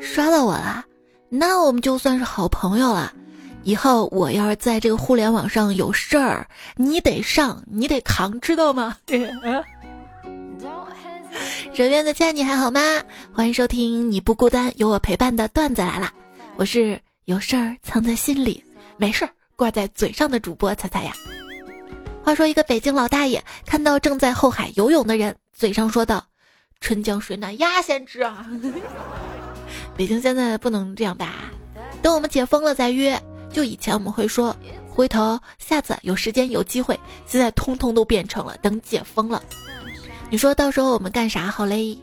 刷到我了，那我们就算是好朋友了。以后我要是在这个互联网上有事儿，你得上，你得扛，知道吗？身边的亲爱你还好吗？欢迎收听你不孤单，有我陪伴的段子来了。我是有事儿藏在心里，没事儿挂在嘴上的主播彩彩呀。话说一个北京老大爷看到正在后海游泳的人，嘴上说道：“春江水暖鸭先知啊。” 北京现在不能这样吧？等我们解封了再约。就以前我们会说回头下次有时间有机会，现在通通都变成了等解封了。你说到时候我们干啥好嘞？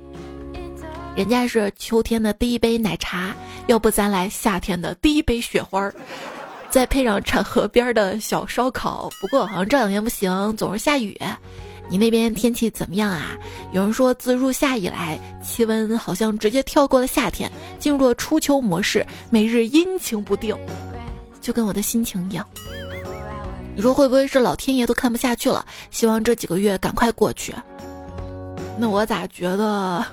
人家是秋天的第一杯奶茶，要不咱来夏天的第一杯雪花儿。再配上产河边的小烧烤，不过好像这两天不行，总是下雨。你那边天气怎么样啊？有人说自入夏以来，气温好像直接跳过了夏天，进入了初秋模式，每日阴晴不定，就跟我的心情一样。你说会不会是老天爷都看不下去了，希望这几个月赶快过去？那我咋觉得？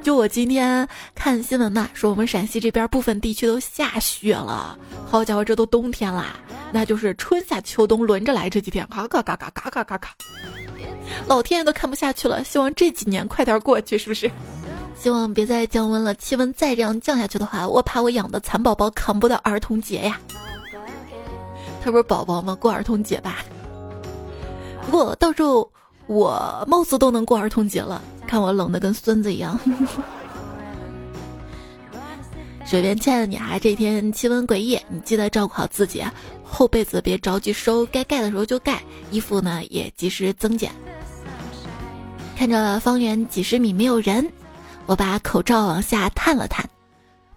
就我今天看新闻嘛，说我们陕西这边部分地区都下雪了。好家伙，这都冬天啦，那就是春夏秋冬轮着来。这几天嘎嘎嘎嘎嘎嘎嘎嘎，老天爷都看不下去了，希望这几年快点过去，是不是？希望别再降温了，气温再这样降下去的话，我怕我养的蚕宝宝扛不到儿童节呀。他不是宝宝吗？过儿童节吧。不过到时候我貌似都能过儿童节了。看我冷的跟孙子一样。水边亲爱的你啊，这天气温诡异，你记得照顾好自己，厚被子别着急收，该盖的时候就盖，衣服呢也及时增减。看着方圆几十米没有人，我把口罩往下探了探，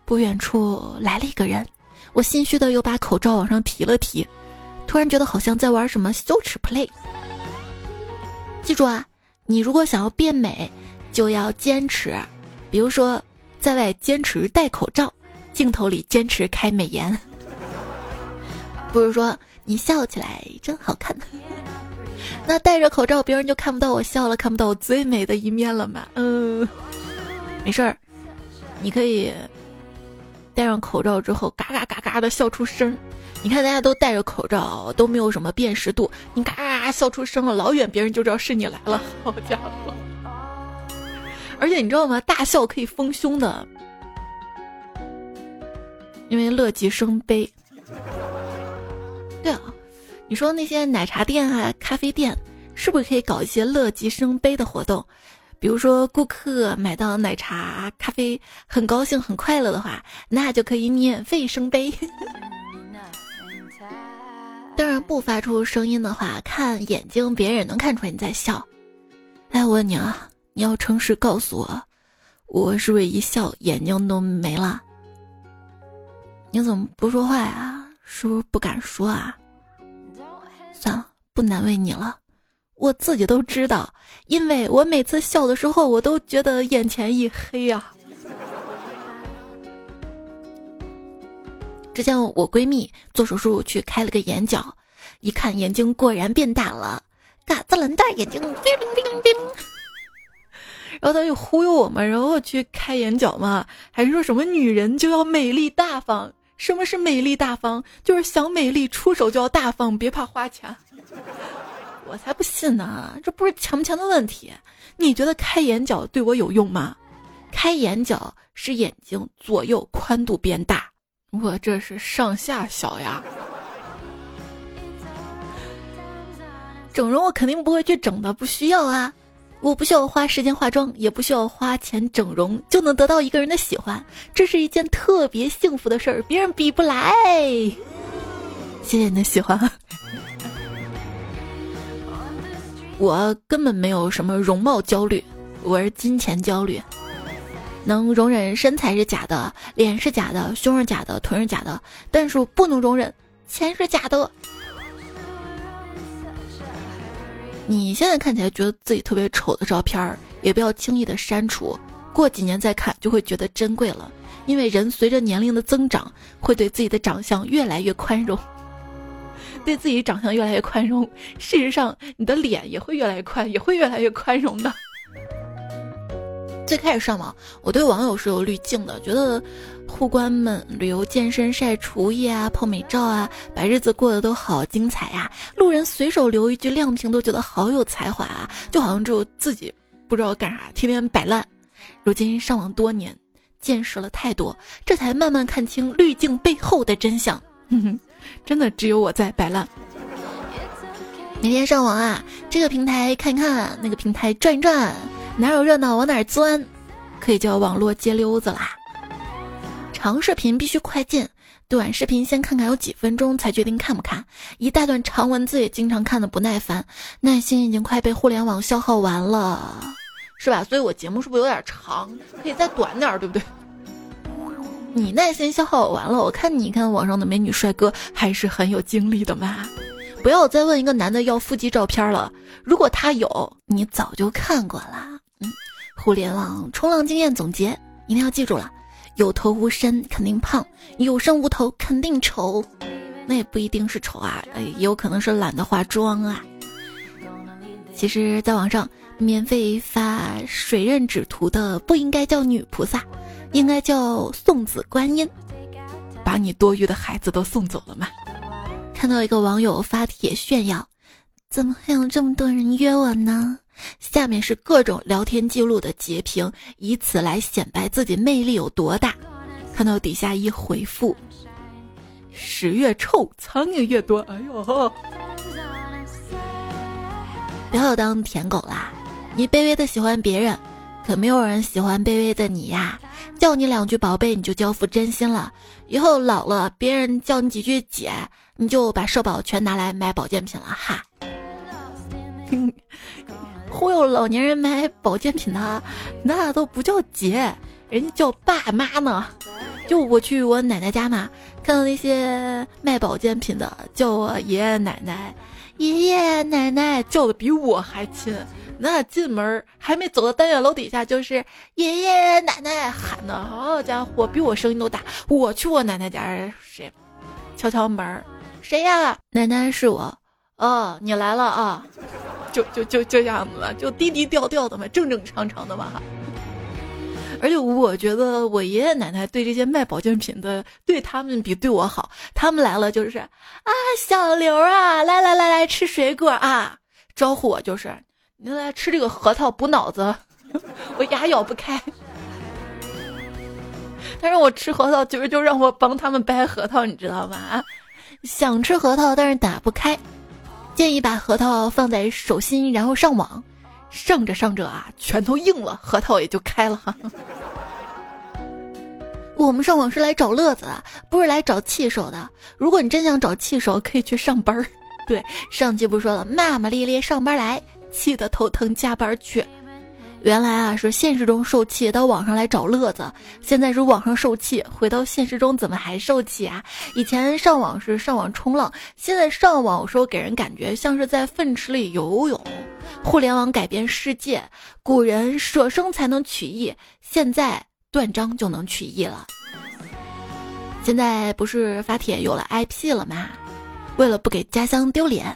不远处来了一个人，我心虚的又把口罩往上提了提，突然觉得好像在玩什么羞耻 play。记住啊，你如果想要变美。就要坚持，比如说，在外坚持戴口罩，镜头里坚持开美颜。不是说你笑起来真好看，那戴着口罩别人就看不到我笑了，看不到我最美的一面了嘛？嗯，没事儿，你可以戴上口罩之后嘎嘎嘎嘎的笑出声。你看大家都戴着口罩，都没有什么辨识度，你嘎嘎嘎笑出声了，老远别人就知道是你来了。好家伙！而且你知道吗？大笑可以丰胸的，因为乐极生悲。对啊，你说那些奶茶店啊、咖啡店，是不是可以搞一些乐极生悲的活动？比如说，顾客买到奶茶、咖啡很高兴、很快乐的话，那就可以免费生杯。当然，不发出声音的话，看眼睛，别人也能看出来你在笑。哎，我问你啊。你要诚实告诉我，我是不是一笑眼睛都没了？你怎么不说话呀？是不是不敢说啊？算了，不难为你了，我自己都知道，因为我每次笑的时候，我都觉得眼前一黑呀。之前我闺蜜做手术去开了个眼角，一看眼睛果然变大了，嘎子蓝大眼睛，冰冰冰。然后他就忽悠我们，然后去开眼角嘛，还是说什么女人就要美丽大方。什么是美丽大方？就是想美丽出手就要大方，别怕花钱。我才不信呢，这不是钱不钱的问题。你觉得开眼角对我有用吗？开眼角是眼睛左右宽度变大，我这是上下小呀。整容我肯定不会去整的，不需要啊。我不需要花时间化妆，也不需要花钱整容，就能得到一个人的喜欢，这是一件特别幸福的事儿，别人比不来。谢谢你的喜欢。我根本没有什么容貌焦虑，我是金钱焦虑。能容忍身材是假的，脸是假的，胸是假的，臀是假的，但是我不能容忍钱是假的。你现在看起来觉得自己特别丑的照片儿，也不要轻易的删除，过几年再看就会觉得珍贵了。因为人随着年龄的增长，会对自己的长相越来越宽容，对自己长相越来越宽容，事实上你的脸也会越来越宽，也会越来越宽容的。最开始上网，我对网友是有滤镜的，觉得护官们旅游、健身、晒厨艺啊、泡美照啊，把日子过得都好精彩呀。路人随手留一句亮屏，都觉得好有才华啊，就好像只有自己不知道干啥，天天摆烂。如今上网多年，见识了太多，这才慢慢看清滤镜背后的真相。真的只有我在摆烂。每天上网啊，这个平台看看，那个平台转一转，哪有热闹往哪钻，可以叫网络街溜子啦。长视频必须快进，短视频先看看有几分钟才决定看不看。一大段长文字也经常看的不耐烦，耐心已经快被互联网消耗完了，是吧？所以我节目是不是有点长？可以再短点，对不对？你耐心消耗完了，我看你看网上的美女帅哥还是很有精力的嘛。不要再问一个男的要腹肌照片了，如果他有，你早就看过了。嗯，互联网冲浪经验总结，一定要记住了：有头无身肯定胖，有身无头肯定丑。那也不一定是丑啊，也有可能是懒得化妆啊。其实，在网上免费发水刃纸图的，不应该叫女菩萨。应该叫送子观音，把你多余的孩子都送走了吗？看到一个网友发帖炫耀，怎么还有这么多人约我呢？下面是各种聊天记录的截屏，以此来显摆自己魅力有多大。看到底下一回复，屎越臭，苍蝇越多。哎呦，不要当舔狗啦！你卑微的喜欢别人，可没有人喜欢卑微的你呀。叫你两句宝贝，你就交付真心了。以后老了，别人叫你几句姐，你就把社保全拿来买保健品了哈。忽悠老年人买保健品的，那都不叫姐，人家叫爸妈呢。就我去我奶奶家嘛，看到那些卖保健品的叫我爷爷奶奶，爷爷奶奶叫的比我还亲。那进门还没走到单元楼底下，就是爷爷奶奶喊的，好家伙，比我声音都大。我去我奶奶家，谁？敲敲门，谁呀？奶奶是我。哦，你来了啊？就就就就这样子了，就低低调调的嘛，正正常常的嘛。而且我觉得我爷爷奶奶对这些卖保健品的，对他们比对我好。他们来了就是啊，小刘啊，来来来来吃水果啊，招呼我就是。你来吃这个核桃补脑子，我牙咬不开。他让我吃核桃就是就让我帮他们掰核桃，你知道吗？想吃核桃，但是打不开，建议把核桃放在手心，然后上网，上着上着啊，拳头硬了，核桃也就开了。我们上网是来找乐子的，不是来找气手的。如果你真想找气手，可以去上班儿。对，上期不说了，骂骂咧咧上班来。气得头疼，加班去。原来啊是现实中受气，到网上来找乐子；现在是网上受气，回到现实中怎么还受气啊？以前上网是上网冲浪，现在上网有时候给人感觉像是在粪池里游泳。互联网改变世界，古人舍生才能取义，现在断章就能取义了。现在不是发帖有了 IP 了吗？为了不给家乡丢脸。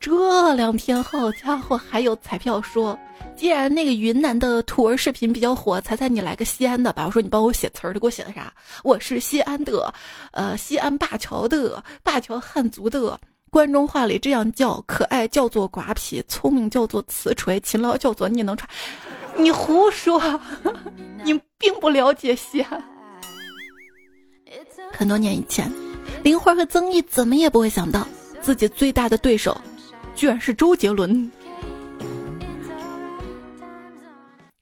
这两天，好家伙，还有彩票说，既然那个云南的土味视频比较火，彩彩你来个西安的吧。我说你帮我写词儿，你给我写的啥？我是西安的，呃，西安灞桥的，灞桥汉族的。关中话里这样叫，可爱叫做瓜皮，聪明叫做瓷锤，勤劳叫做你能穿。你胡说，你并不了解西安。很多年以前，林花和曾毅怎么也不会想到，自己最大的对手。居然是周杰伦。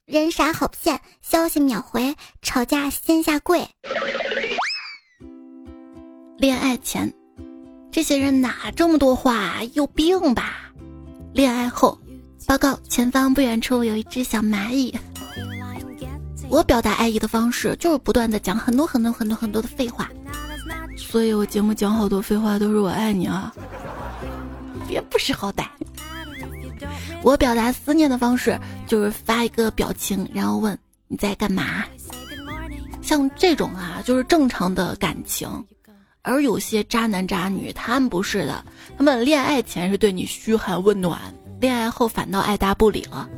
人傻好骗，消息秒回，吵架先下跪。恋爱前，这些人哪这么多话？有病吧？恋爱后，报告，前方不远处有一只小蚂蚁。我表达爱意的方式就是不断的讲很多很多很多很多的废话，所以我节目讲好多废话都是我爱你啊，别不识好歹。我表达思念的方式就是发一个表情，然后问你在干嘛。像这种啊，就是正常的感情。而有些渣男渣女，他们不是的，他们恋爱前是对你嘘寒问暖，恋爱后反倒爱答不理了。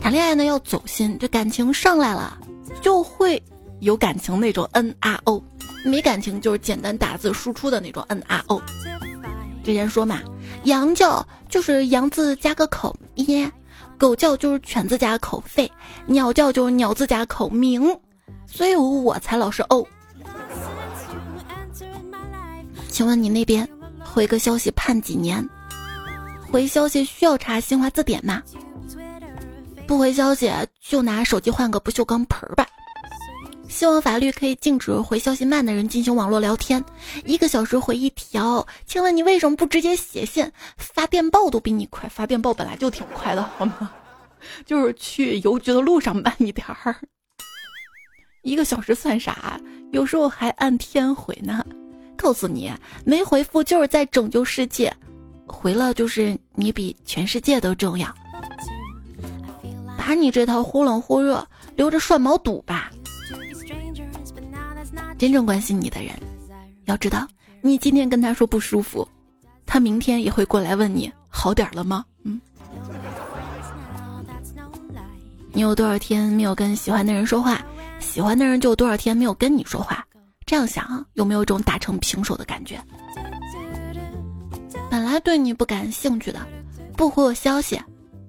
谈恋爱呢要走心，这感情上来了，就会有感情那种 N R O，没感情就是简单打字输出的那种 N R O。之前说嘛，羊叫就是羊字加个口耶，狗叫就是犬字加口肺，鸟叫就是鸟字加口鸣，所以我才老是哦。请问你那边回个消息判几年？回消息需要查新华字典吗？不回消息就拿手机换个不锈钢盆儿吧。希望法律可以禁止回消息慢的人进行网络聊天，一个小时回一条。请问你为什么不直接写信？发电报都比你快，发电报本来就挺快的，好吗？就是去邮局的路上慢一点儿。一个小时算啥？有时候还按天回呢。告诉你，没回复就是在拯救世界，回了就是你比全世界都重要。把你这套忽冷忽热留着涮毛肚吧。真正关心你的人，要知道，你今天跟他说不舒服，他明天也会过来问你好点了吗？嗯。你有多少天没有跟喜欢的人说话，喜欢的人就有多少天没有跟你说话。这样想，有没有一种打成平手的感觉？本来对你不感兴趣的，不回我消息，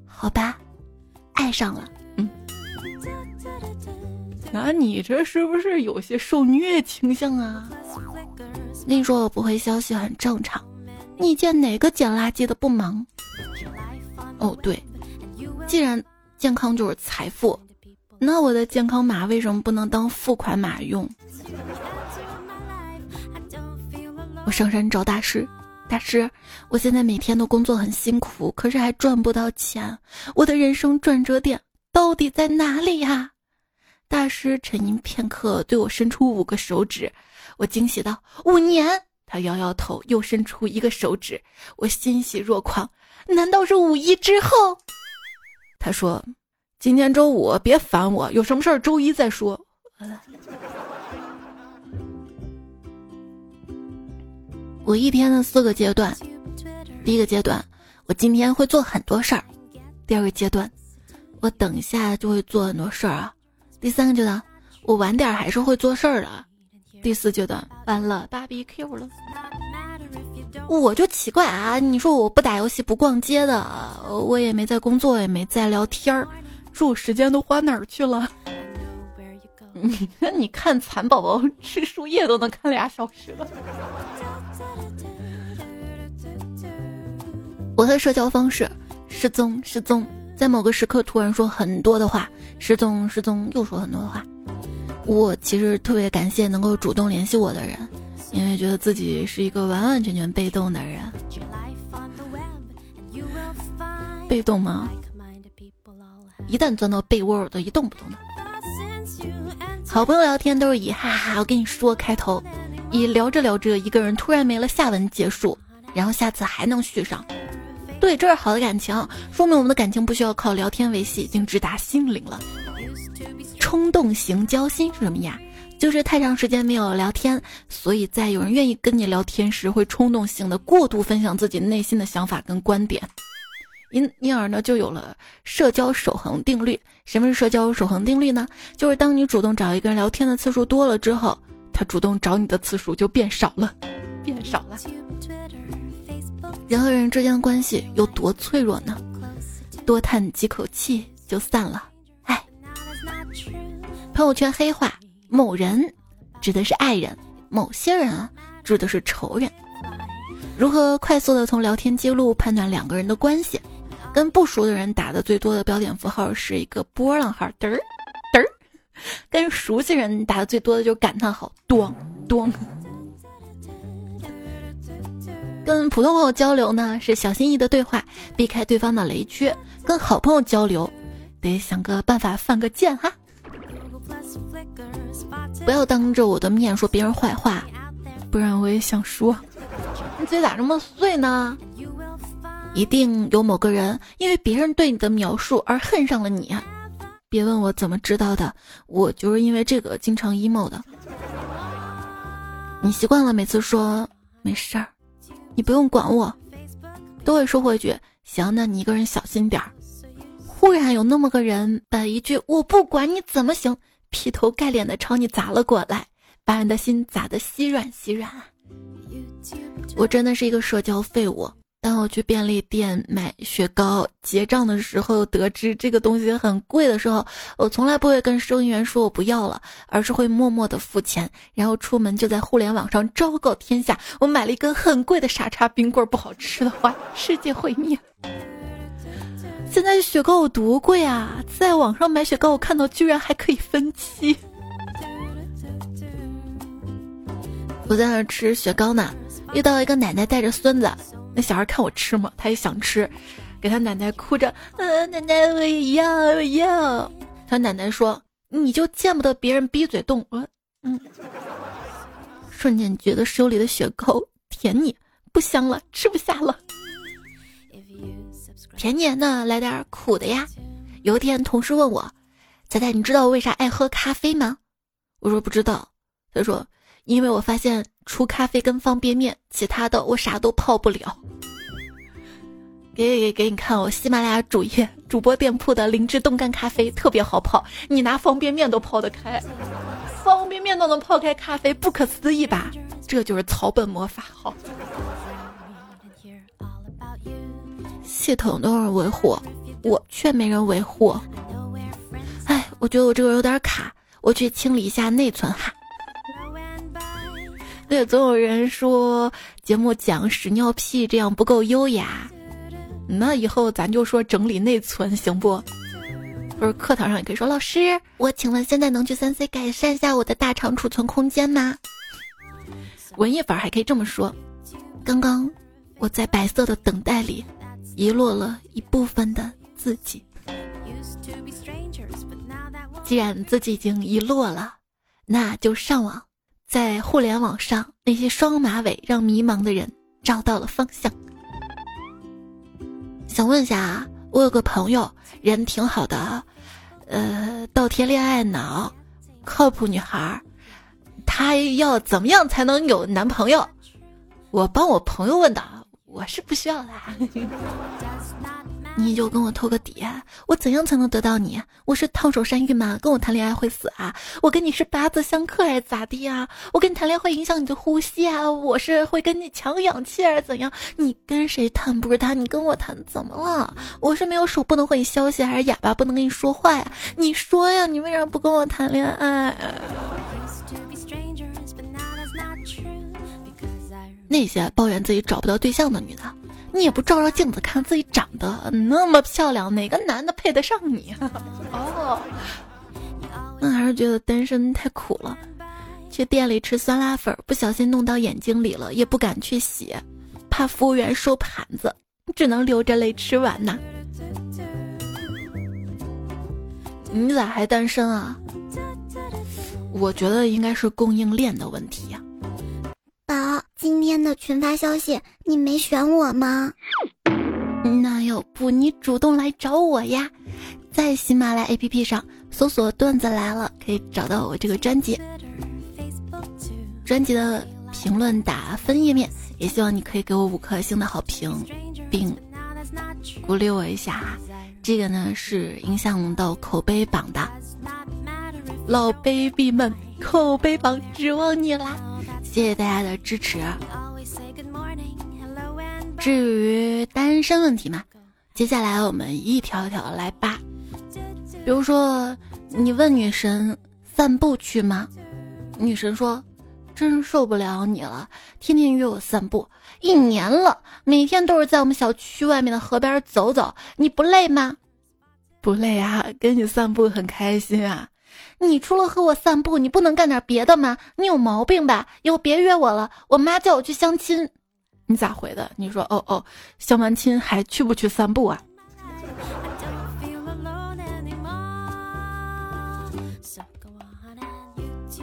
好吧，爱上了。那你这是不是有些受虐倾向啊？你说我不回消息很正常，你见哪个捡垃圾的不忙？哦，对，既然健康就是财富，那我的健康码为什么不能当付款码用？我上山找大师，大师，我现在每天都工作很辛苦，可是还赚不到钱，我的人生转折点到底在哪里呀？大师沉吟片刻，对我伸出五个手指，我惊喜道：“五年。”他摇摇头，又伸出一个手指，我欣喜若狂，难道是五一之后？他说：“今天周五，别烦我，有什么事儿周一再说。”我一天的四个阶段，第一个阶段，我今天会做很多事儿；第二个阶段，我等一下就会做很多事儿啊；第三个阶段，我晚点还是会做事儿的；第四阶段，完了芭比 Q 了。我就奇怪啊，你说我不打游戏不逛街的，我也没在工作，也没在聊天儿，说我时间都花哪儿去了？你看，你看蚕宝宝吃树叶都能看俩小时了。我的社交方式失踪失踪，在某个时刻突然说很多的话，失踪失踪又说很多的话。我其实特别感谢能够主动联系我的人，因为觉得自己是一个完完全全被动的人。被动吗？一旦钻到被窝，我都一动不动的。好朋友聊天都是以哈哈，我跟你说开头，以聊着聊着一个人突然没了下文结束，然后下次还能续上。对，这是好的感情，说明我们的感情不需要靠聊天维系，已经直达心灵了。冲动型交心是什么呀？就是太长时间没有聊天，所以在有人愿意跟你聊天时，会冲动性的过度分享自己内心的想法跟观点，因因而呢，就有了社交守恒定律。什么是社交守恒定律呢？就是当你主动找一个人聊天的次数多了之后，他主动找你的次数就变少了，变少了。人和人之间的关系有多脆弱呢？多叹几口气就散了。哎，朋友圈黑话：某人指的是爱人，某些人啊指的是仇人。如何快速的从聊天记录判断两个人的关系？跟不熟的人打的最多的标点符号是一个波浪号，嘚儿嘚儿；跟熟悉人打的最多的就是感叹号，咚咚。跟普通朋友交流呢，是小心翼翼的对话，避开对方的雷区；跟好朋友交流，得想个办法犯个贱哈。不要当着我的面说别人坏话，不然我也想说，你嘴咋这么碎呢？一定有某个人因为别人对你的描述而恨上了你。别问我怎么知道的，我就是因为这个经常 emo 的。你习惯了每次说没事儿，你不用管我，都会说回去行，那你一个人小心点儿。忽然有那么个人把一句我不管你怎么行，劈头盖脸的朝你砸了过来，把你的心砸的稀软稀软。我真的是一个社交废物。当我去便利店买雪糕，结账的时候得知这个东西很贵的时候，我从来不会跟收银员说我不要了，而是会默默的付钱，然后出门就在互联网上昭告天下，我买了一根很贵的傻叉冰棍，不好吃的话，世界毁灭。现在雪糕有多贵啊！在网上买雪糕，我看到居然还可以分期。我在那吃雪糕呢，遇到一个奶奶带着孙子。那小孩看我吃嘛，他也想吃，给他奶奶哭着，嗯，奶奶我也要我要。他奶奶说：“你就见不得别人逼嘴动。”我嗯，瞬间觉得手里的雪糕甜腻不香了，吃不下了。甜甜的，来点苦的呀。有一天，同事问我：“仔仔，你知道我为啥爱喝咖啡吗？”我说：“不知道。”他说。因为我发现，除咖啡跟方便面，其他的我啥都泡不了。给给给你看，我喜马拉雅主页主播店铺的灵芝冻干咖啡特别好泡，你拿方便面都泡得开，方便面都能泡开咖啡，不可思议吧？这就是草本魔法，好。系统都是维护，我却没人维护。哎，我觉得我这个有点卡，我去清理一下内存哈。对，总有人说节目讲屎尿屁这样不够优雅，那以后咱就说整理内存行不？不是课堂上也可以说，老师，我请问现在能去三 C 改善一下我的大肠储存空间吗？文艺范儿还可以这么说，刚刚我在白色的等待里遗落了一部分的自己，既然自己已经遗落了，那就上网。在互联网上，那些双马尾让迷茫的人找到了方向。想问一下啊，我有个朋友，人挺好的，呃，倒贴恋爱脑，靠谱女孩，她要怎么样才能有男朋友？我帮我朋友问的，我是不需要的。你就跟我透个底，我怎样才能得到你？我是烫手山芋吗？跟我谈恋爱会死啊？我跟你是八字相克还是咋地啊？我跟你谈恋爱会影响你的呼吸啊？我是会跟你抢氧气还是怎样？你跟谁谈不是谈？你跟我谈怎么了？我是没有手不能回你消息，还是哑巴不能跟你说话呀？你说呀，你为啥不跟我谈恋爱？那些抱怨自己找不到对象的女的。你也不照照镜子看自己长得那么漂亮，哪个男的配得上你？哦，那还是觉得单身太苦了。去店里吃酸辣粉，不小心弄到眼睛里了，也不敢去洗，怕服务员收盘子，只能流着泪吃完呐。你咋还单身啊？我觉得应该是供应链的问题呀。宝，今天的群发消息，你没选我吗？那要不你主动来找我呀？在喜马拉雅 APP 上搜索“段子来了”，可以找到我这个专辑。专辑的评论打分页面，也希望你可以给我五颗星的好评，并鼓励我一下。这个呢是影响到口碑榜的，老 baby 们，口碑榜指望你啦！谢谢大家的支持。至于单身问题嘛，接下来我们一条一条来扒。比如说，你问女神散步去吗？女神说：“真受不了你了，天天约我散步，一年了，每天都是在我们小区外面的河边走走，你不累吗？”不累啊，跟你散步很开心啊。你除了和我散步，你不能干点别的吗？你有毛病吧？以后别约我了，我妈叫我去相亲。你咋回的？你说，哦哦，相完亲还去不去散步啊？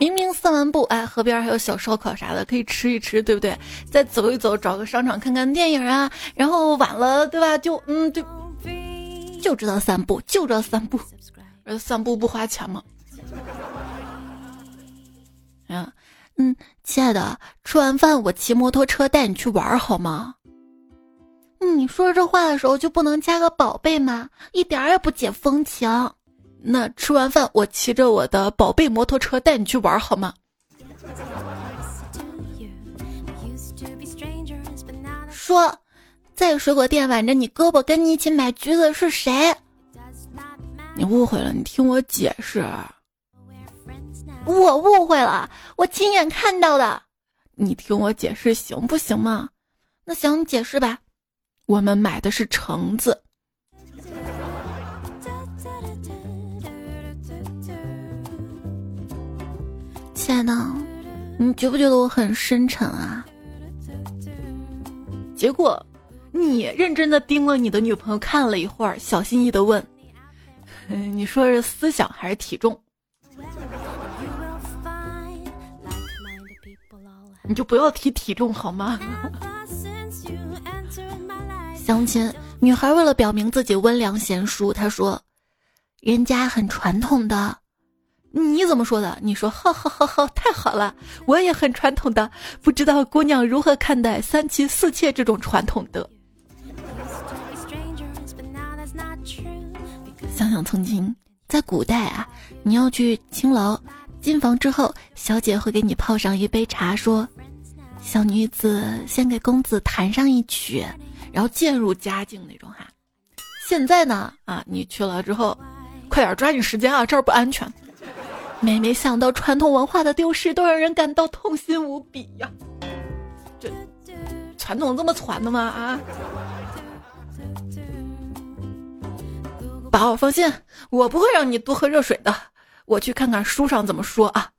明明散完步，哎，河边还有小烧烤啥的可以吃一吃，对不对？再走一走，找个商场看看电影啊，然后晚了，对吧？就嗯就就知道散步，就知道散步，散步不花钱吗？嗯，亲爱的，吃完饭我骑摩托车带你去玩好吗？你说这话的时候就不能加个宝贝吗？一点也不解风情。那吃完饭，我骑着我的宝贝摩托车带你去玩好吗？说，在水果店挽着你胳膊跟你一起买橘子是谁？你误会了，你听我解释。我误会了，我亲眼看到的。你听我解释行不行嘛？那行，你解释吧。我们买的是橙子。亲爱的，你觉不觉得我很深沉啊？结果，你认真的盯了你的女朋友看了一会儿，小心翼翼的问：“ 你说是思想还是体重？”你就不要提体重好吗？相亲，女孩为了表明自己温良贤淑，她说：“人家很传统的。”你怎么说的？你说，好好好好，太好了！我也很传统的，不知道姑娘如何看待三妻四妾这种传统的。想想曾经在古代啊，你要去青楼，进房之后，小姐会给你泡上一杯茶，说：“小女子先给公子弹上一曲，然后渐入佳境那种哈。”现在呢，啊，你去了之后，快点抓紧时间啊，这儿不安全。每每想到传统文化的丢失，都让人感到痛心无比呀！这传统这么传的吗？啊！宝放心，我不会让你多喝热水的。我去看看书上怎么说啊？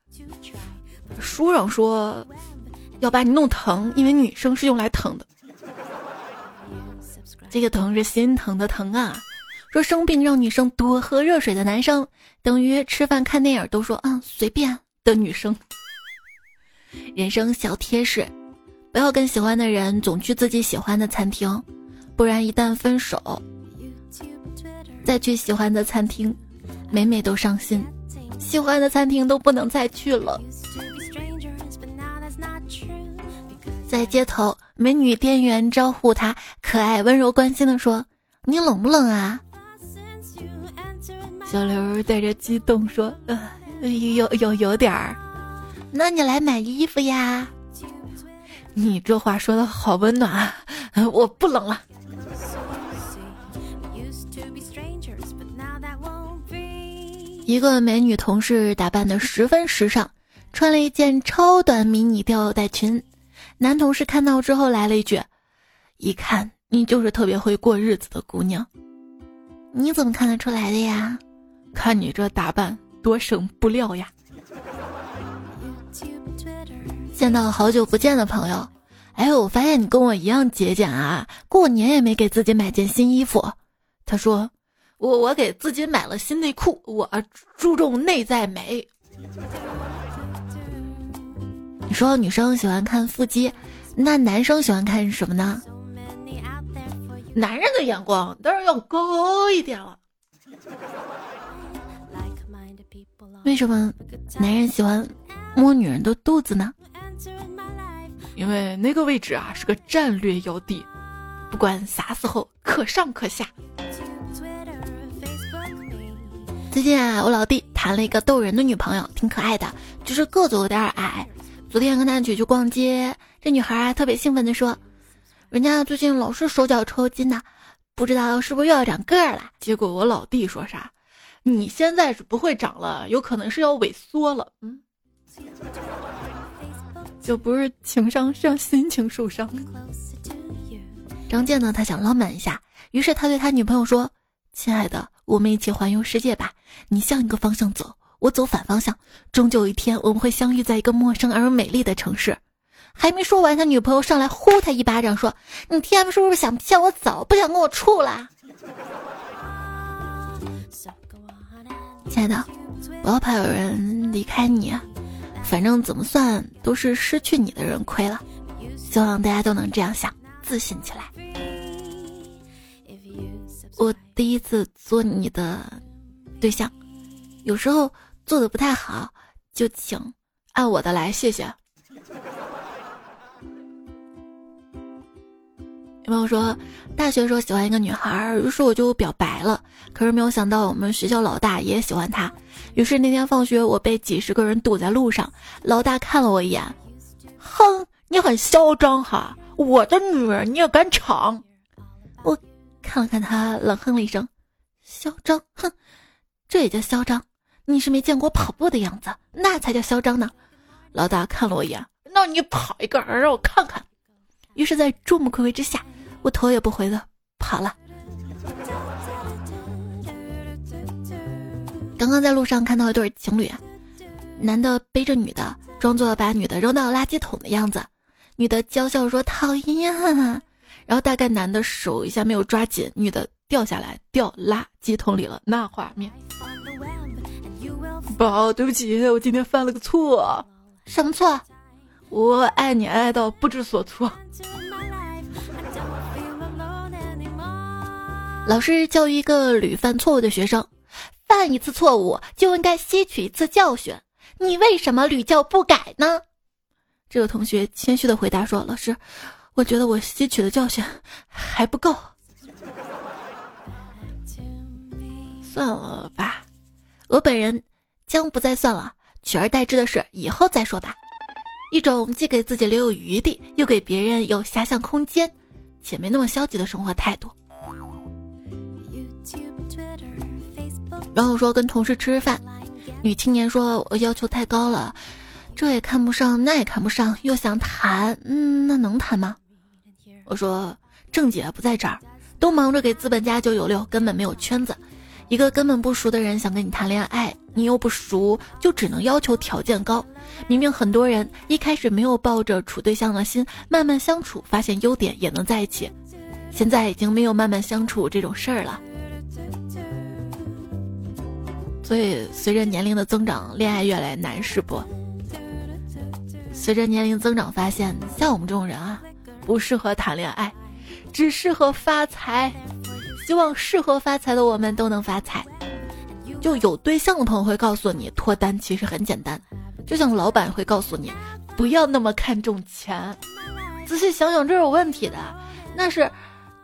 书上说要把你弄疼，因为女生是用来疼的。这个疼是心疼的疼啊！说生病让女生多喝热水的男生，等于吃饭看电影都说啊随便的女生。人生小贴士：不要跟喜欢的人总去自己喜欢的餐厅，不然一旦分手，再去喜欢的餐厅，每每都伤心，喜欢的餐厅都不能再去了。在街头，美女店员招呼他，可爱温柔关心的说：“你冷不冷啊？”小刘带着激动说：“呃，有有有点儿，那你来买衣服呀？你这话说的好温暖啊！我不冷了。”一个美女同事打扮的十分时尚，穿了一件超短迷你吊带裙。男同事看到之后来了一句：“一看你就是特别会过日子的姑娘，你怎么看得出来的呀？”看你这打扮多省布料呀！见到好久不见的朋友，哎，我发现你跟我一样节俭啊，过年也没给自己买件新衣服。他说：“我我给自己买了新内裤，我注重内在美。”你说女生喜欢看腹肌，那男生喜欢看什么呢？男人的眼光当然要高一点了。为什么男人喜欢摸女人的肚子呢？因为那个位置啊是个战略要地，不管啥时候可上可下。最近啊，我老弟谈了一个逗人的女朋友，挺可爱的，就是个子有点矮。昨天跟他一起去逛街，这女孩啊特别兴奋的说：“人家最近老是手脚抽筋呐，不知道是不是又要长个儿了。”结果我老弟说啥？你现在是不会长了，有可能是要萎缩了。嗯，就不是情商，是让心情受伤。张健呢，他想浪漫一下，于是他对他女朋友说：“亲爱的，我们一起环游世界吧。你向一个方向走，我走反方向，终究有一天我们会相遇在一个陌生而又美丽的城市。”还没说完，他女朋友上来呼他一巴掌，说：“你 TM 是不是想骗我走，不想跟我处啦？”亲爱的，不要怕有人离开你，反正怎么算都是失去你的人亏了。希望大家都能这样想，自信起来。我第一次做你的对象，有时候做的不太好，就请按我的来，谢谢。有朋友说，大学时候喜欢一个女孩，于是我就表白了。可是没有想到，我们学校老大也喜欢她。于是那天放学，我被几十个人堵在路上。老大看了我一眼，哼，你很嚣张哈！我的女儿你也敢抢？我看了看他，冷哼了一声，嚣张，哼，这也叫嚣张？你是没见过跑步的样子，那才叫嚣张呢。老大看了我一眼，那你跑一个，让我看看。于是，在众目睽睽之下。我头也不回的跑了。刚刚在路上看到一对情侣，男的背着女的，装作把女的扔到垃圾桶的样子，女的娇笑说讨厌，然后大概男的手一下没有抓紧，女的掉下来掉垃圾桶里了，那画面。宝，对不起，我今天犯了个错，什么错？我爱你爱到不知所措。老师教育一个屡犯错误的学生，犯一次错误就应该吸取一次教训。你为什么屡教不改呢？这个同学谦虚的回答说：“老师，我觉得我吸取的教训还不够。”算了吧，我本人将不再算了，取而代之的是以后再说吧。一种既给自己留有余地，又给别人有遐想空间，且没那么消极的生活态度。然后说跟同事吃饭，女青年说：“我要求太高了，这也看不上，那也看不上，又想谈，嗯，那能谈吗？”我说：“郑姐不在这儿，都忙着给资本家九九六，根本没有圈子。一个根本不熟的人想跟你谈恋爱，你又不熟，就只能要求条件高。明明很多人一开始没有抱着处对象的心，慢慢相处，发现优点也能在一起。现在已经没有慢慢相处这种事儿了。”所以，随着年龄的增长，恋爱越来越难，是不？随着年龄增长，发现像我们这种人啊，不适合谈恋爱，只适合发财。希望适合发财的我们都能发财。就有对象的朋友会告诉你，脱单其实很简单。就像老板会告诉你，不要那么看重钱。仔细想想，这有问题的。那是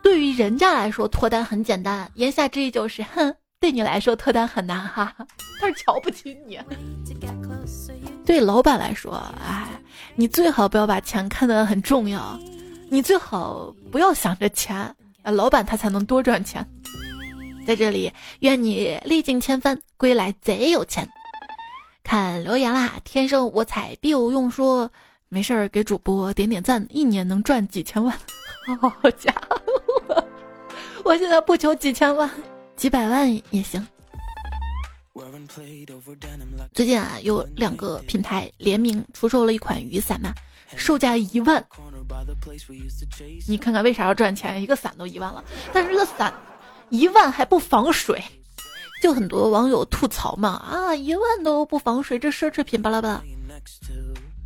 对于人家来说，脱单很简单。言下之意就是，哼。对你来说脱单很难哈，他是瞧不起你。对老板来说，哎，你最好不要把钱看得很重要，你最好不要想着钱，啊老板他才能多赚钱。在这里，愿你历尽千帆，归来贼有钱。看留言啦，天生我材必有用，说没事儿给主播点点赞，一年能赚几千万。好家伙，我现在不求几千万。几百万也行。最近啊，有两个品牌联名出售了一款雨伞嘛，售价一万。你看看为啥要赚钱？一个伞都一万了，但是这个伞一万还不防水，就很多网友吐槽嘛啊，一万都不防水，这奢侈品巴拉巴拉，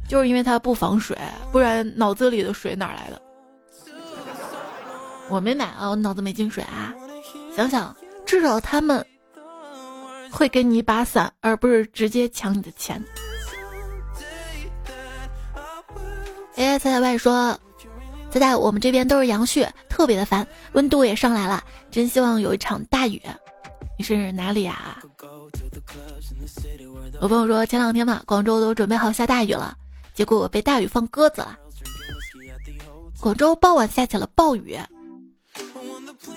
就是因为它不防水，不然脑子里的水哪来的？我没买啊，我脑子没进水啊，想想。至少他们会给你一把伞，而不是直接抢你的钱。哎，彩彩外说，彩彩，我们这边都是杨絮，特别的烦，温度也上来了，真希望有一场大雨。你是哪里啊？我朋友说，前两天嘛，广州都准备好下大雨了，结果被大雨放鸽子了。广州傍晚下起了暴雨。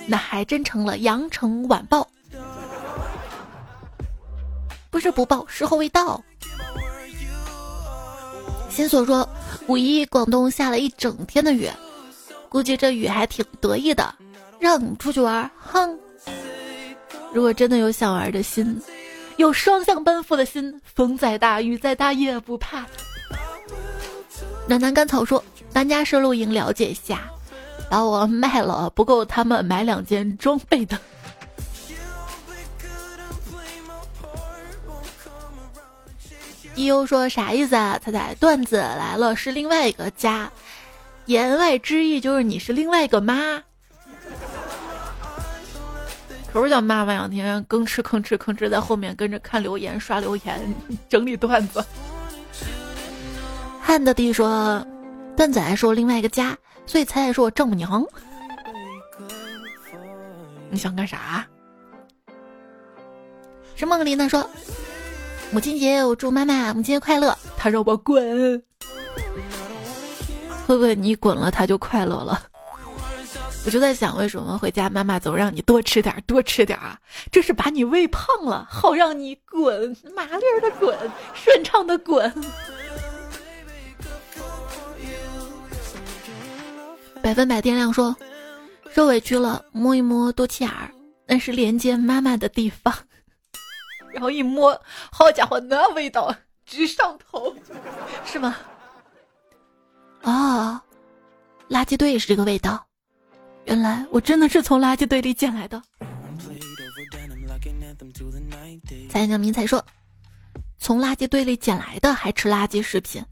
那还真成了羊城晚报，不是不报，时候未到。新所说，五一广东下了一整天的雨，估计这雨还挺得意的，让你出去玩，哼。如果真的有想玩的心，有双向奔赴的心，风再大雨再大也不怕。暖男甘草说，搬家式露营，了解一下。把我卖了不够他们买两件装备的。一优说啥意思啊？彩彩段子来了，是另外一个家，言外之意就是你是另外一个妈。可不叫妈妈两天吭哧吭哧吭哧在后面跟着看留言刷留言整理段子。汉的弟说，段子来说另外一个家，所以彩彩说我丈母娘。你想干啥？是梦里呢说，母亲节我祝妈妈母亲节快乐。他让我滚，会不会你滚了他就快乐了？我就在想，为什么回家妈妈总让你多吃点多吃点啊？这是把你喂胖了，好让你滚麻利儿的滚，顺畅的滚。百分百电量说。受委屈了，摸一摸肚脐眼儿，那是连接妈妈的地方。然后一摸，好家伙，那味道直上头，是吗？哦，垃圾堆也是这个味道。原来我真的是从垃圾堆里捡来的。彩娘明才说，从垃圾堆里捡来的还吃垃圾食品，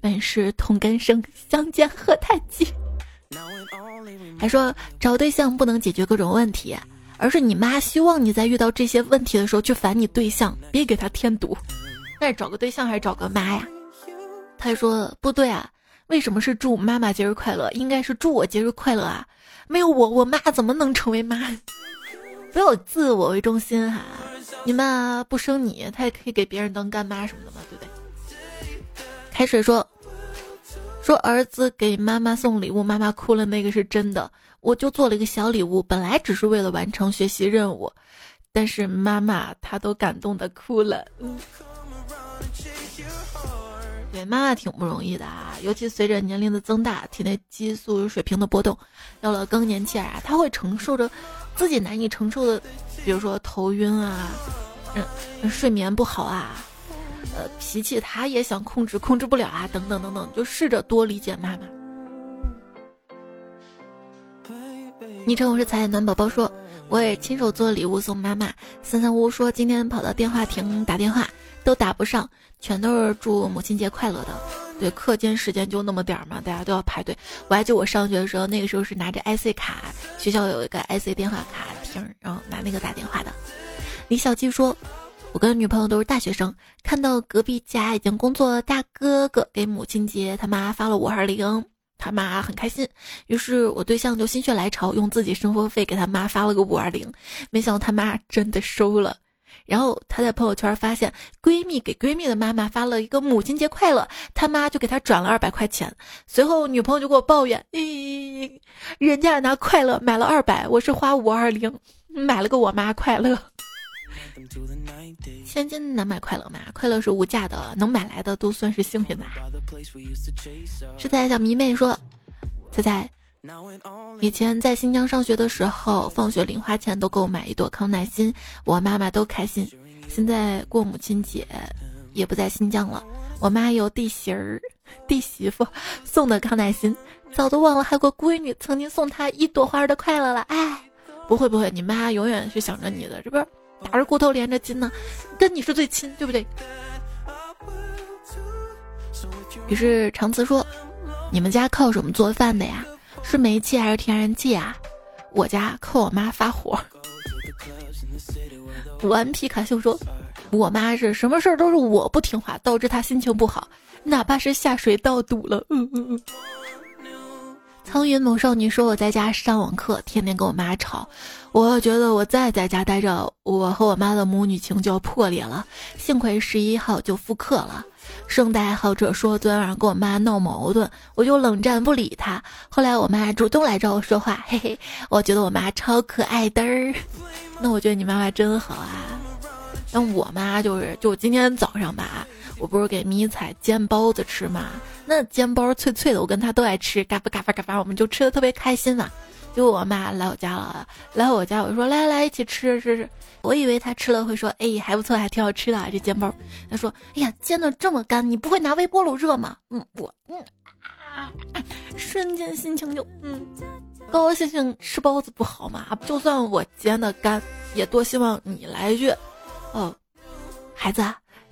本是同根生，相煎何太急。还说找对象不能解决各种问题，而是你妈希望你在遇到这些问题的时候去烦你对象，别给他添堵。那是找个对象还是找个妈呀？他说不对啊，为什么是祝妈妈节日快乐？应该是祝我节日快乐啊！没有我，我妈怎么能成为妈？不要自我为中心哈！你妈不生你，她也可以给别人当干妈什么的嘛，对不对？开水说。说儿子给妈妈送礼物，妈妈哭了，那个是真的。我就做了一个小礼物，本来只是为了完成学习任务，但是妈妈她都感动的哭了。对，妈妈挺不容易的啊，尤其随着年龄的增大，体内激素水平的波动，到了更年期啊，她会承受着自己难以承受的，比如说头晕啊，嗯，睡眠不好啊。呃，脾气他也想控制，控制不了啊，等等等等，就试着多理解妈妈。昵称我是彩暖宝宝说，我也亲手做礼物送妈妈。三三五说今天跑到电话亭打电话都打不上，全都是祝母亲节快乐的。对，课间时间就那么点儿嘛，大家都要排队。我还记得我上学的时候，那个时候是拿着 IC 卡，学校有一个 IC 电话卡亭，然后拿那个打电话的。李小七说。我跟女朋友都是大学生，看到隔壁家已经工作大哥哥给母亲节他妈发了五二零，他妈很开心，于是我对象就心血来潮用自己生活费给他妈发了个五二零，没想到他妈真的收了，然后他在朋友圈发现闺蜜给闺蜜的妈妈发了一个母亲节快乐，他妈就给他转了二百块钱，随后女朋友就给我抱怨，咦，人家拿快乐买了二百，我是花五二零买了个我妈快乐。千金难买快乐嘛，快乐是无价的，能买来的都算是幸运吧。是在小迷妹说，猜猜，以前在新疆上学的时候，放学零花钱都够买一朵康乃馨，我妈妈都开心。现在过母亲节，也不在新疆了，我妈有弟媳儿、弟媳妇送的康乃馨，早都忘了还有个闺女曾经送她一朵花的快乐了。哎，不会不会，你妈永远是想着你的，这不是？打着骨头连着筋呢，跟你是最亲，对不对？于是长慈说：“你们家靠什么做饭的呀？是煤气还是天然气啊？我家靠我妈发火。”顽皮卡秀说：“我妈是什么事儿都是我不听话，导致她心情不好，哪怕是下水道堵了。”嗯嗯嗯。苍云某少女说：“我在家上网课，天天跟我妈吵。我觉得我再在家待着，我和我妈的母女情就要破裂了。幸亏十一号就复课了。”圣诞爱好者说：“昨天晚上跟我妈闹矛盾，我就冷战不理她。后来我妈主动来找我说话，嘿嘿，我觉得我妈超可爱的儿。那我觉得你妈妈真好啊。那我妈就是，就今天早上吧。”我不是给迷彩煎包子吃嘛？那煎包脆脆的，我跟他都爱吃，嘎巴嘎巴嘎巴，我们就吃的特别开心嘛。就我妈来我家了，来我家，我说来来来一起吃吃吃。我以为她吃了会说，哎，还不错，还挺好吃的这煎包。她说，哎呀，煎的这么干，你不会拿微波炉热吗？嗯，我嗯啊，瞬间心情就嗯，高高兴兴吃包子不好吗？就算我煎的干，也多希望你来一句，哦，孩子。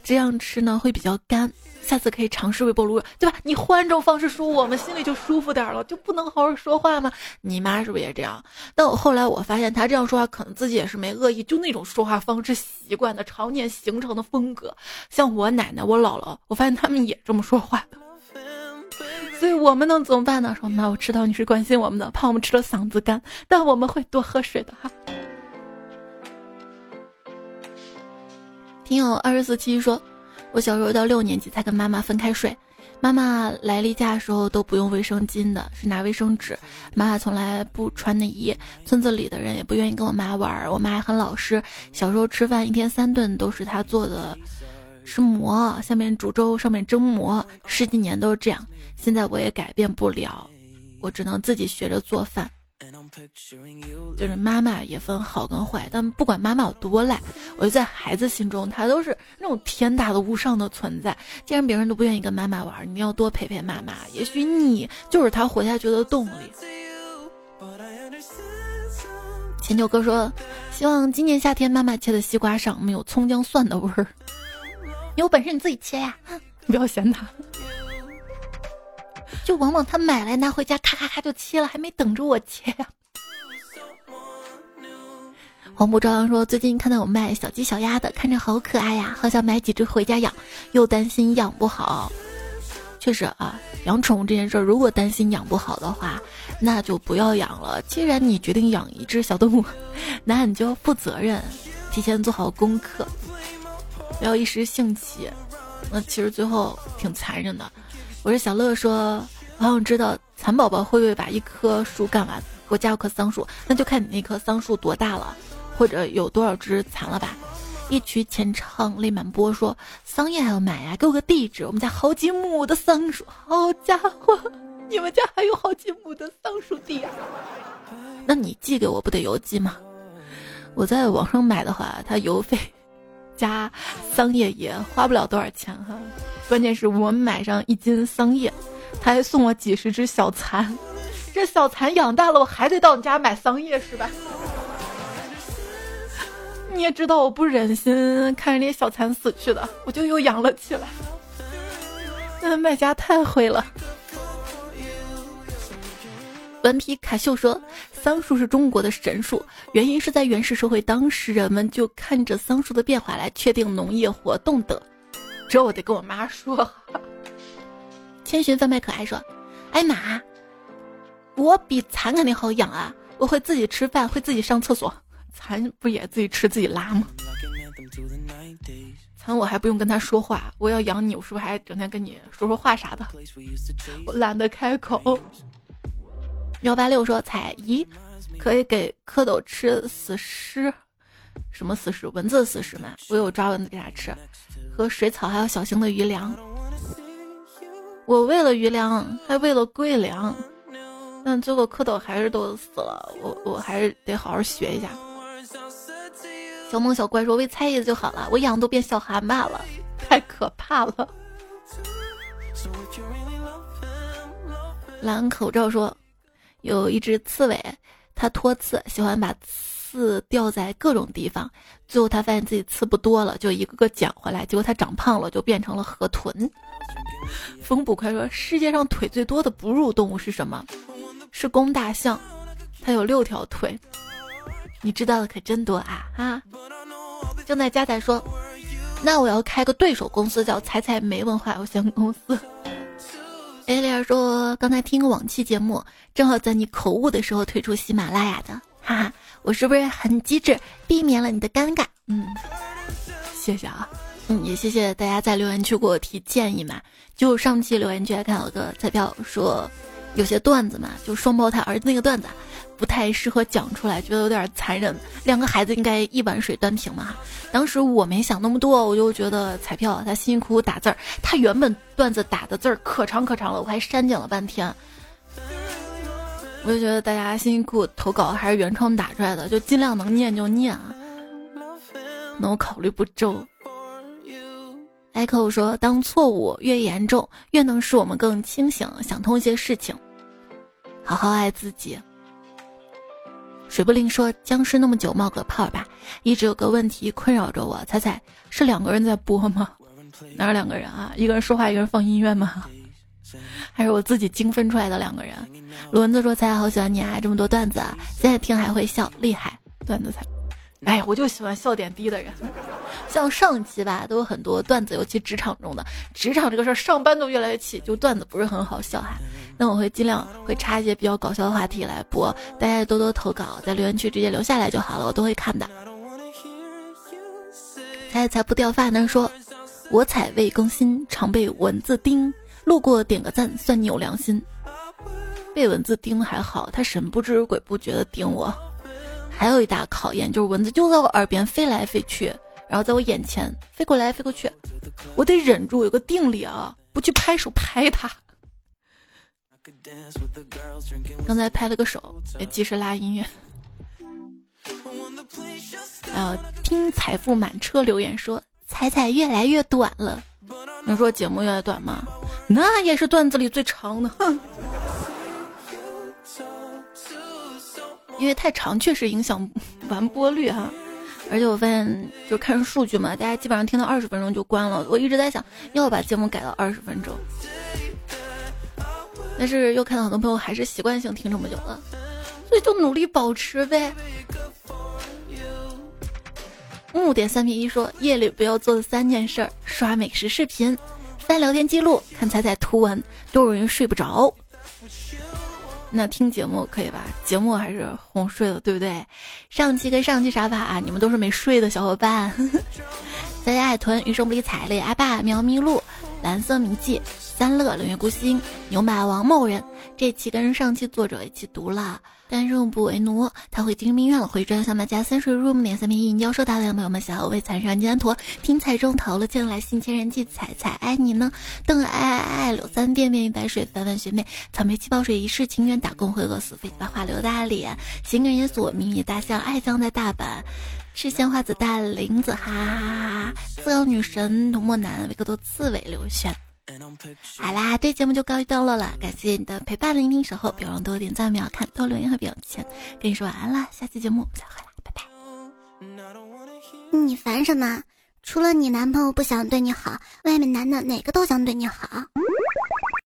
这样吃呢会比较干。下次可以尝试微波炉，对吧？你换种方式说，我们心里就舒服点了，就不能好好说话吗？你妈是不是也这样？但我后来我发现，她这样说话可能自己也是没恶意，就那种说话方式习惯的，常年形成的风格。像我奶奶、我姥姥，我发现他们也这么说话的。所以我们能怎么办呢？说妈，我知道你是关心我们的，怕我们吃了嗓子干，但我们会多喝水的哈。听友二十四七说。我小时候到六年级才跟妈妈分开睡，妈妈来例假的时候都不用卫生巾的，是拿卫生纸。妈妈从来不穿内衣，村子里的人也不愿意跟我妈玩儿。我妈还很老实，小时候吃饭一天三顿都是她做的，吃馍，下面煮粥，上面蒸馍，十几年都是这样。现在我也改变不了，我只能自己学着做饭。就是妈妈也分好跟坏，但不管妈妈有多赖，我就在孩子心中，她都是那种天大的无上的存在。既然别人都不愿意跟妈妈玩，你要多陪陪妈妈，也许你就是她活下去的动力。前九哥说，希望今年夏天妈妈切的西瓜上没有葱姜蒜的味儿。你有本事你自己切呀，你 不要嫌他。就往往他买来拿回家，咔咔咔就切了，还没等着我切呀。黄浦朝阳说：“最近看到有卖小鸡小鸭的，看着好可爱呀，好想买几只回家养，又担心养不好。确实啊，养宠物这件事儿，如果担心养不好的话，那就不要养了。既然你决定养一只小动物，那你就要负责任，提前做好功课，不要一时兴起。那其实最后挺残忍的。”我是小乐说，我想知道蚕宝宝会不会把一棵树干完，给我加棵桑树，那就看你那棵桑树多大了，或者有多少只蚕了吧。一曲浅唱泪满波说，桑叶还要买呀，给我个地址，我们家好几亩的桑树。好家伙，你们家还有好几亩的桑树地啊？那你寄给我不得邮寄吗？我在网上买的话，它邮费。加桑叶也花不了多少钱哈，关键是我买上一斤桑叶，他还送我几十只小蚕，这小蚕养大了我还得到你家买桑叶是吧？你也知道我不忍心看着那些小蚕死去的，我就又养了起来。那卖家太会了。顽皮卡秀说：“桑树是中国的神树，原因是在原始社会，当时人们就看着桑树的变化来确定农业活动的。这我得跟我妈说。”千寻贩卖可爱说：“哎妈，我比蚕肯定好养啊！我会自己吃饭，会自己上厕所，蚕不也自己吃自己拉吗？蚕我还不用跟他说话，我要养你，我是不是还整天跟你说说话啥的？我懒得开口。”幺八六说：“彩姨可以给蝌蚪吃死尸，什么死尸？蚊子死尸吗？我有抓蚊子给它吃，和水草，还有小型的鱼粮。我喂了鱼粮，还喂了龟粮，但最后蝌蚪还是都死了。我我还是得好好学一下。”小萌小怪说：“喂菜叶子就好了，我养都变小蛤蟆了，太可怕了。”蓝口罩说。有一只刺猬，它脱刺，喜欢把刺掉在各种地方。最后，它发现自己刺不多了，就一个个捡回来。结果它长胖了，就变成了河豚。风捕快说：“世界上腿最多的哺乳动物是什么？是公大象，它有六条腿。你知道的可真多啊！”啊，正在加载说：“那我要开个对手公司，叫彩彩没文化有限公司。”艾丽儿说：“刚才听个往期节目，正好在你口误的时候推出喜马拉雅的，哈哈，我是不是很机智，避免了你的尴尬？嗯，谢谢啊，嗯，也谢谢大家在留言区给我提建议嘛。就上期留言区还看到个彩票说，有些段子嘛，就双胞胎儿子那个段子。”不太适合讲出来，觉得有点残忍。两个孩子应该一碗水端平嘛。当时我没想那么多，我就觉得彩票他辛辛苦苦打字儿，他原本段子打的字儿可长可长了，我还删减了半天。我就觉得大家辛辛苦苦投稿还是原创打出来的，就尽量能念就念啊。那我考虑不周。Echo 说：“当错误越严重，越能使我们更清醒，想通一些事情，好好爱自己。”水不灵说：“僵尸那么久冒个泡吧，一直有个问题困扰着我。猜猜是两个人在播吗？哪有两个人啊？一个人说话，一个人放音乐吗？还是我自己精分出来的两个人？轮子说：“猜好喜欢你啊，这么多段子，啊，现在听还会笑，厉害！段子才……哎，我就喜欢笑点低的人。像上期吧，都有很多段子，尤其职场中的职场这个事儿，上班都越来越气，就段子不是很好笑哈。那我会尽量会插一些比较搞笑的话题来播，大家多多投稿，在留言区直接留下来就好了，我都会看的。才才不掉发呢，说我彩未更新，常被蚊子叮，路过点个赞，算你有良心。被蚊子叮还好，它神不知鬼不觉的叮我。还有一大考验就是蚊子就在我耳边飞来飞去，然后在我眼前飞过来飞过去，我得忍住，有个定力啊，不去拍手拍它。刚才拍了个手，也及时拉音乐。呃，听财富满车留言说彩彩越来越短了，能说节目越来越短吗？那也是段子里最长的，哼。因为太长确实影响完播率哈，而且我发现就看数据嘛，大家基本上听到二十分钟就关了。我一直在想要把节目改到二十分钟，但是又看到很多朋友还是习惯性听这么久了，所以就努力保持呗。木点三 P 一说夜里不要做的三件事：刷美食视频、翻聊天记录、看彩彩图文，都容易睡不着。那听节目可以吧？节目还是哄睡了，对不对？上期跟上期啥吧？你们都是没睡的小伙伴。大家爱屯余生不理睬泪阿爸喵咪路蓝色迷记三乐冷月孤星牛马王某人。这期跟上期作者一起读了。但入不为奴，他会精神病院了，会专小马家三水入点三片一教授大量朋友们小为残山金陀听彩中投了进来，新千人记彩彩爱你呢，邓爱爱爱柳三变面一白水翻翻学妹草莓气泡水一世情缘打工会饿死飞把话留大脸行人也锁迷你大象爱将在大阪吃鲜花子大林子哈哈自由女神涂墨男维克多刺猬刘轩。好啦，这节目就告一段落了，感谢你的陪伴、聆听、守候，别忘多点赞、秒看、多留言和表情。跟你说晚安啦，下期节目再会啦，拜拜。你烦什么？除了你男朋友不想对你好，外面男的哪个都想对你好。